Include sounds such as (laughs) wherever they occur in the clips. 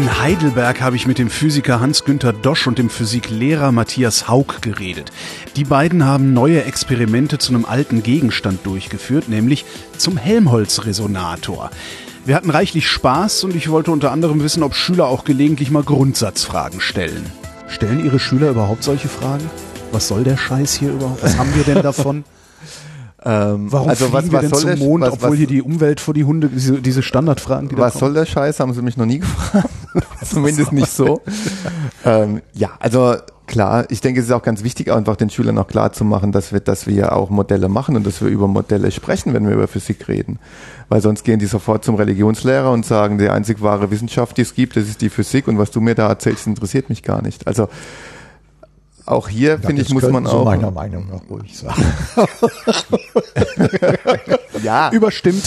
In Heidelberg habe ich mit dem Physiker Hans-Günther Dosch und dem Physiklehrer Matthias Haug geredet. Die beiden haben neue Experimente zu einem alten Gegenstand durchgeführt, nämlich zum Helmholtz-Resonator. Wir hatten reichlich Spaß und ich wollte unter anderem wissen, ob Schüler auch gelegentlich mal Grundsatzfragen stellen. Stellen Ihre Schüler überhaupt solche Fragen? Was soll der Scheiß hier überhaupt? Was haben wir denn (laughs) davon? Ähm, Warum also fliegen was, wir was denn soll zum der, Mond, was, obwohl was, hier die Umwelt vor die Hunde, diese, diese Standardfragen, die da was soll der Scheiß, haben sie mich noch nie (laughs) gefragt. Zumindest nicht so. (laughs) ähm, ja, also klar, ich denke, es ist auch ganz wichtig, einfach den Schülern auch klar zu machen, dass wir, dass wir auch Modelle machen und dass wir über Modelle sprechen, wenn wir über Physik reden. Weil sonst gehen die sofort zum Religionslehrer und sagen, die einzig wahre Wissenschaft, die es gibt, das ist die Physik und was du mir da erzählst, interessiert mich gar nicht. Also auch hier, finde ich, muss man auch. meiner Meinung nach ruhig sagen. (laughs) ja, Überstimmt.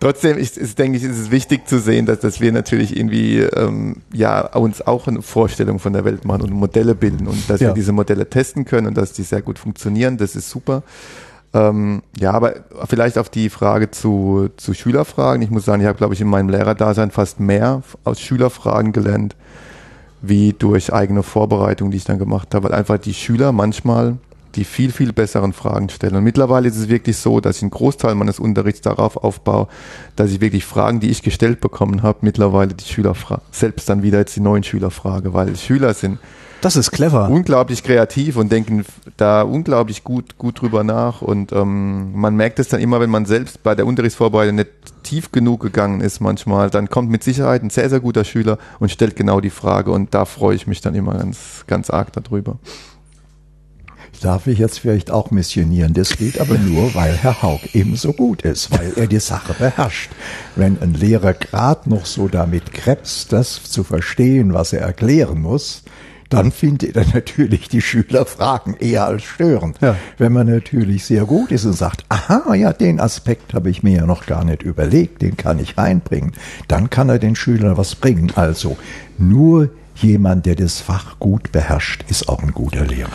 Trotzdem ist, ist, denke ich, ist es wichtig zu sehen, dass, dass wir natürlich irgendwie ähm, ja uns auch eine Vorstellung von der Welt machen und Modelle bilden und dass Ja. wir diese Modelle testen können und dass die sehr gut funktionieren. Das ist super. Ähm, ja, aber vielleicht auf die Frage zu, zu Schülerfragen. Ich muss sagen, ich habe, glaube ich, in meinem Lehrerdasein fast mehr aus Schülerfragen gelernt, wie durch eigene Vorbereitung, die ich dann gemacht habe, weil einfach die Schüler manchmal die viel, viel besseren Fragen stellen. Und mittlerweile ist es wirklich so, dass ich einen Großteil meines Unterrichts darauf aufbaue, dass ich wirklich Fragen, die ich gestellt bekommen habe, mittlerweile die Schüler selbst dann wieder jetzt die neuen Schüler frage, weil Schüler sind Das ist clever. unglaublich kreativ und denken da unglaublich gut, gut drüber nach. Und ähm, man merkt es dann immer, wenn man selbst bei der Unterrichtsvorbereitung nicht tief genug gegangen ist manchmal, dann kommt mit Sicherheit ein sehr, sehr guter Schüler und stellt genau die Frage. Und da freue ich mich dann immer ganz, ganz arg darüber. Darf ich jetzt vielleicht auch missionieren? Das geht aber nur, weil Herr Haug ebenso gut ist, weil er die Sache beherrscht. Wenn ein Lehrer gerade noch so damit krebst, das zu verstehen, was er erklären muss, dann findet er natürlich die Schülerfragen eher als störend. Ja. Wenn man natürlich sehr gut ist und sagt, aha, ja, den Aspekt habe ich mir ja noch gar nicht überlegt, den kann ich reinbringen, dann kann er den Schülern was bringen. Also nur jemand, der das Fach gut beherrscht, ist auch ein guter Lehrer.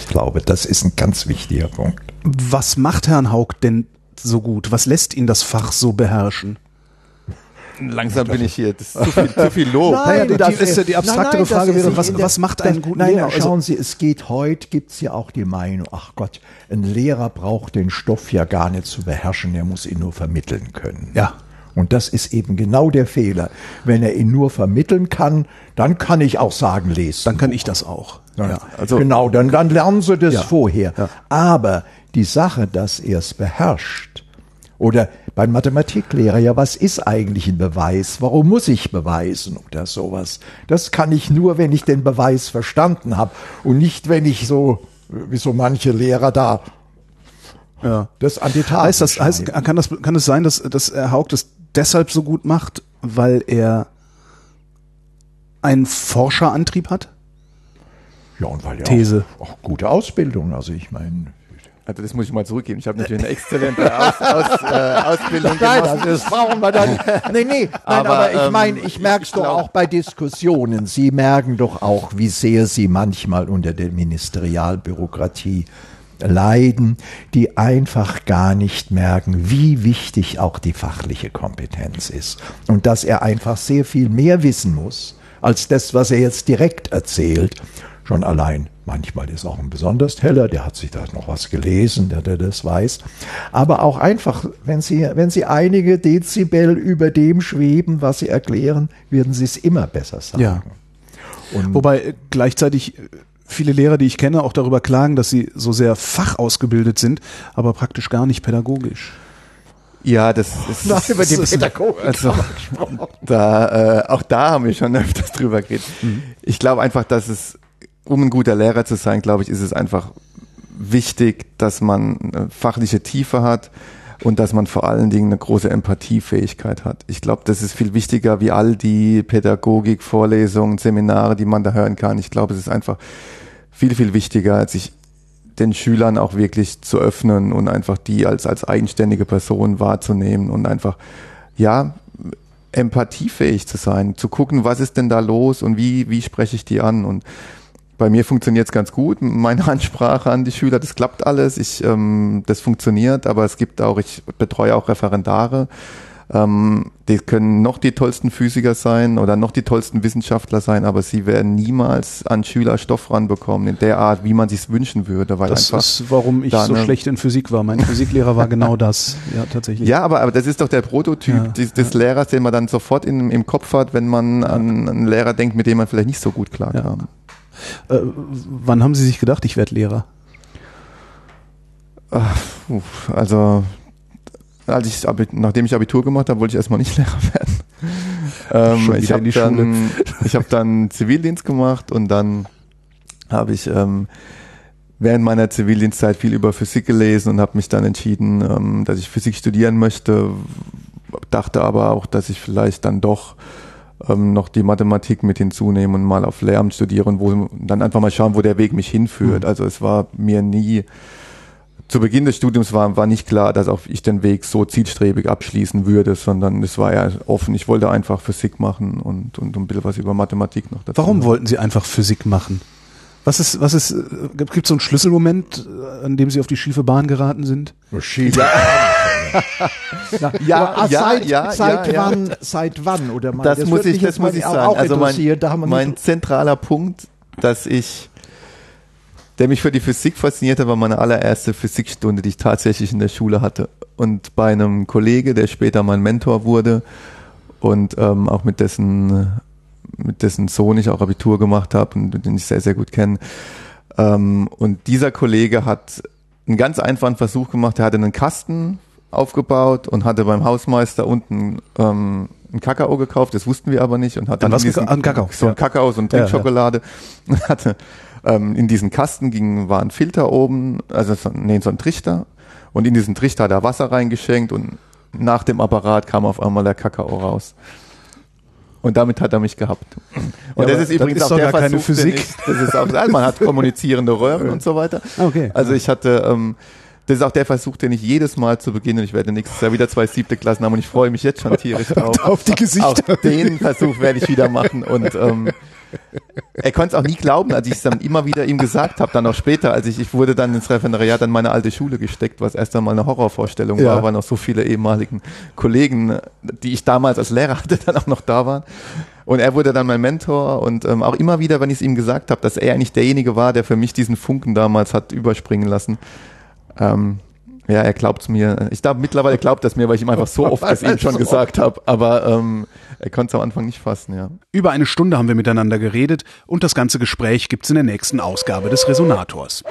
Ich glaube, das ist ein ganz wichtiger Punkt. Was macht Herrn Haug denn so gut? Was lässt ihn das Fach so beherrschen? Langsam bin ich hier. Das ist zu viel, zu viel (laughs) Lob. Naja, die- das die- ist ja die abstraktere das Frage ist wäre, was- der- was macht einen guten nein, Lehrer? Also- Schauen Sie, es geht heute, gibt's ja auch die Meinung, ach Gott, ein Lehrer braucht den Stoff ja gar nicht zu beherrschen, er muss ihn nur vermitteln können. Ja. Und das ist eben genau der Fehler. Wenn er ihn nur vermitteln kann, dann kann ich auch sagen, lesen. Dann kann ich das auch. Ja, also- genau, dann, dann lernen sie das Ja. vorher. Ja. Aber die Sache, dass er es beherrscht, oder beim Mathematiklehrer, ja, was ist eigentlich ein Beweis? Warum muss ich beweisen oder sowas? Das kann ich nur, wenn ich den Beweis verstanden habe und nicht, wenn ich so, wie so manche Lehrer da Ja. das an die Tafel Heißt das, heißt, kann das, kann es sein, dass, dass Herr Haug das deshalb so gut macht, weil er einen Forscherantrieb hat? Ja, und weil er These. Auch, auch gute Ausbildung, also ich meine, Also das muss ich mal zurückgeben. Ich habe natürlich eine exzellente Aus, aus, äh, Ausbildung Nein, gemacht. das brauchen (laughs) wir dann. Nee, nee, nein, aber, ich ähm, meine, ich merke es doch glaub- auch bei Diskussionen. Sie merken doch auch, wie sehr Sie manchmal unter der Ministerialbürokratie leiden, die einfach gar nicht merken, wie wichtig auch die fachliche Kompetenz ist. Und dass er einfach sehr viel mehr wissen muss, als das, was er jetzt direkt erzählt. Schon allein, manchmal ist auch ein besonders heller, der hat sich da noch was gelesen, der, der das weiß. Aber auch einfach, wenn Sie, wenn Sie einige Dezibel über dem schweben, was Sie erklären, werden Sie es immer besser sagen. Ja. Und Wobei äh, gleichzeitig äh, viele Lehrer, die ich kenne, auch darüber klagen, dass sie so sehr fachausgebildet sind, aber praktisch gar nicht pädagogisch. Ja, das (laughs) ist. Na, über die das ist- Pädagogik Also, (laughs) da, äh, auch da haben wir schon öfters drüber geredet. Ich glaube einfach, dass es, um ein guter Lehrer zu sein, glaube ich, ist es einfach wichtig, dass man eine fachliche Tiefe hat und dass man vor allen Dingen eine große Empathiefähigkeit hat. Ich glaube, das ist viel wichtiger wie all die Pädagogik, Vorlesungen, Seminare, die man da hören kann. Ich glaube, es ist einfach viel, viel wichtiger, sich den Schülern auch wirklich zu öffnen und einfach die als, als eigenständige Person wahrzunehmen und einfach, ja, empathiefähig zu sein, zu gucken, was ist denn da los und wie, wie spreche ich die an und bei mir funktioniert es ganz gut. Meine (laughs) Ansprache an die Schüler, das klappt alles. Ich, ähm, das funktioniert, aber es gibt auch, ich betreue auch Referendare. Ähm, die können noch die tollsten Physiker sein oder noch die tollsten Wissenschaftler sein, aber sie werden niemals an Schüler Stoff ranbekommen in der Art, wie man sich wünschen würde. Weil das ist, warum ich so schlecht in Physik war. Mein Physiklehrer war genau (laughs) das. Ja, tatsächlich. Ja, aber, aber das ist doch der Prototyp ja, des, des ja. Lehrers, den man dann sofort in, im Kopf hat, wenn man an einen Lehrer denkt, mit dem man vielleicht nicht so gut klarkam. Ja. Äh, wann haben Sie sich gedacht, ich werde Lehrer? Also als ich nachdem ich Abitur gemacht habe, wollte ich erstmal nicht (laughs) Lehrer werden. ähm, ich habe dann, (laughs) ich hab dann Zivildienst gemacht und dann habe ich ähm, während meiner Zivildienstzeit viel über Physik gelesen und habe mich dann entschieden, ähm, dass ich Physik studieren möchte, dachte aber auch, dass ich vielleicht dann doch ähm, noch die Mathematik mit hinzunehmen und mal auf Lehramt studieren, wo dann einfach mal schauen, wo der Weg mich hinführt. Mhm. Also es war mir nie zu Beginn des Studiums war, war nicht klar, dass auch ich den Weg so zielstrebig abschließen würde, sondern es war ja offen. Ich wollte einfach Physik machen und, und ein bisschen was über Mathematik noch dazu. Warum wollten Sie einfach Physik machen? Was ist, was ist, gibt es so einen Schlüsselmoment, an dem Sie auf die schiefe Bahn geraten sind? Schiefe ja, ja, ja, seit, ja, seit ja, wann, seit wann oder mal, das, das muss ich, das muss ich sagen. Also mein, mein zentraler Punkt, dass ich der mich für die Physik faszinierte, war meine allererste Physikstunde, die ich tatsächlich in der Schule hatte. Und bei einem Kollege, der später mein Mentor wurde und ähm, auch mit dessen, mit dessen Sohn ich auch Abitur gemacht habe und den ich sehr, sehr gut kenne. Ähm, und dieser Kollege hat einen ganz einfachen Versuch gemacht. Er hatte einen Kasten aufgebaut und hatte beim Hausmeister unten ähm, ein Kakao gekauft, das wussten wir aber nicht und hat dann was diesen, ein Kakao, so ein Kakao, so ein Trinkschokolade ja, ja. (laughs) hatte ähm, in diesen Kasten ging, war ein Filter oben, also so, nee, so ein Trichter. Und in diesen Trichter hat er Wasser reingeschenkt und nach dem Apparat kam auf einmal der Kakao raus. Und damit hat er mich gehabt. Und ja, das ist übrigens das ist auch der Versuch, Physik. Ich, das ist auch, man hat (laughs) kommunizierende Röhren und so weiter. Okay. Also ich hatte, ähm, das ist auch der Versuch, den ich jedes Mal zu Beginn, und ich werde nächstes Jahr wieder zwei siebte Klassen haben und ich freue mich jetzt schon tierisch (laughs) drauf. auf die Gesichter. Auch den Versuch werde ich wieder machen und ähm, er konnte es auch nie glauben, als ich es dann immer wieder ihm gesagt habe, dann auch später, als ich, ich wurde dann ins Referendariat an meine alte Schule gesteckt, was erst einmal eine Horrorvorstellung ja. war, weil noch so viele ehemaligen Kollegen, die ich damals als Lehrer hatte, (laughs) dann auch noch da waren. Und er wurde dann mein Mentor und ähm, auch immer wieder, wenn ich es ihm gesagt habe, dass er eigentlich derjenige war, der für mich diesen Funken damals hat überspringen lassen. Ähm, ja, er glaubt's mir. Ich glaube, mittlerweile glaubt er es mir, weil ich ihm einfach so oft es (laughs) ihm schon gesagt habe. Aber ähm, er konnte es am Anfang nicht fassen, ja. Über eine Stunde haben wir miteinander geredet und das ganze Gespräch gibt's in der nächsten Ausgabe des Resonators.